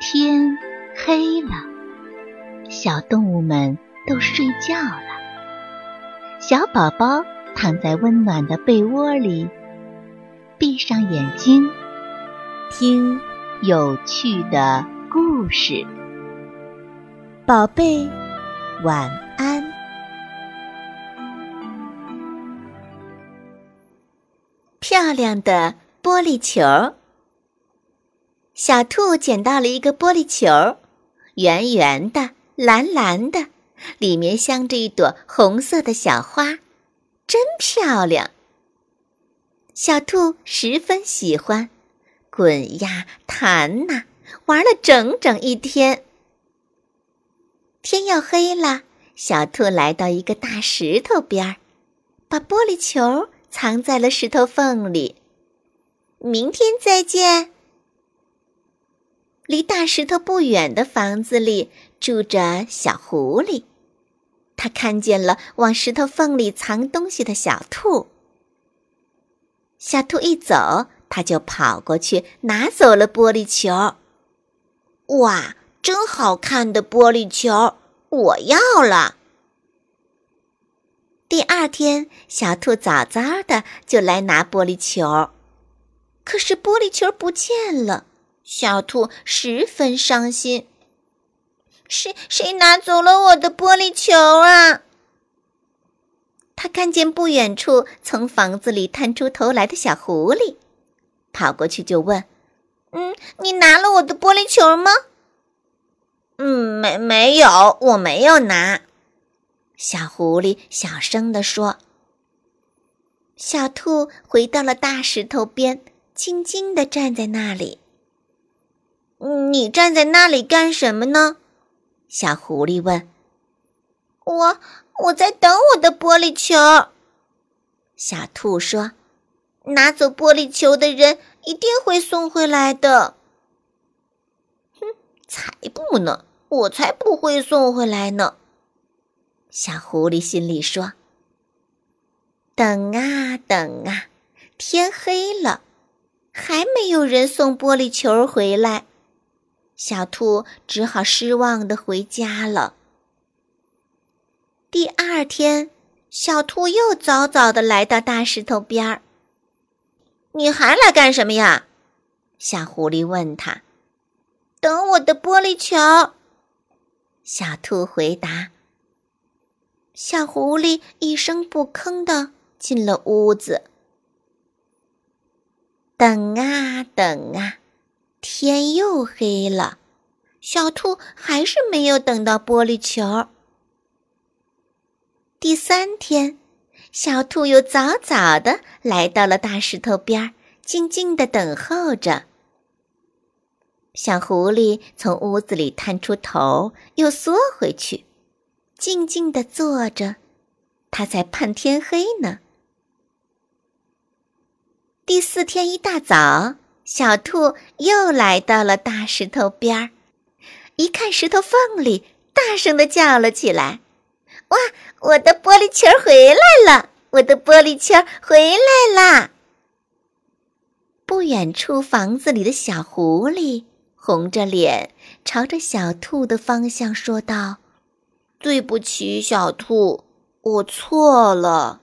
天黑了，小动物们都睡觉了。小宝宝躺在温暖的被窝里，闭上眼睛，听有趣的故事。宝贝，晚安。漂亮的玻璃球。小兔捡到了一个玻璃球，圆圆的、蓝蓝的，里面镶着一朵红色的小花，真漂亮。小兔十分喜欢，滚呀弹呐，玩了整整一天。天要黑了，小兔来到一个大石头边儿，把玻璃球藏在了石头缝里。明天再见。离大石头不远的房子里住着小狐狸，它看见了往石头缝里藏东西的小兔。小兔一走，它就跑过去拿走了玻璃球。哇，真好看的玻璃球，我要了！第二天，小兔早早的就来拿玻璃球，可是玻璃球不见了。小兔十分伤心。谁谁拿走了我的玻璃球啊？他看见不远处从房子里探出头来的小狐狸，跑过去就问：“嗯，你拿了我的玻璃球吗？”“嗯，没没有，我没有拿。”小狐狸小声地说。小兔回到了大石头边，静静地站在那里。你站在那里干什么呢？小狐狸问。我我在等我的玻璃球。小兔说：“拿走玻璃球的人一定会送回来的。”哼，才不呢！我才不会送回来呢。小狐狸心里说：“等啊等啊，天黑了，还没有人送玻璃球回来。”小兔只好失望的回家了。第二天，小兔又早早的来到大石头边儿。“你还来干什么呀？”小狐狸问他。“等我的玻璃球。”小兔回答。小狐狸一声不吭的进了屋子。等啊等啊。天又黑了，小兔还是没有等到玻璃球。第三天，小兔又早早的来到了大石头边，静静的等候着。小狐狸从屋子里探出头，又缩回去，静静的坐着，它在盼天黑呢。第四天一大早。小兔又来到了大石头边儿，一看石头缝里，大声的叫了起来：“哇，我的玻璃球回来了！我的玻璃球回来啦！”不远处房子里的小狐狸红着脸，朝着小兔的方向说道：“对不起，小兔，我错了。”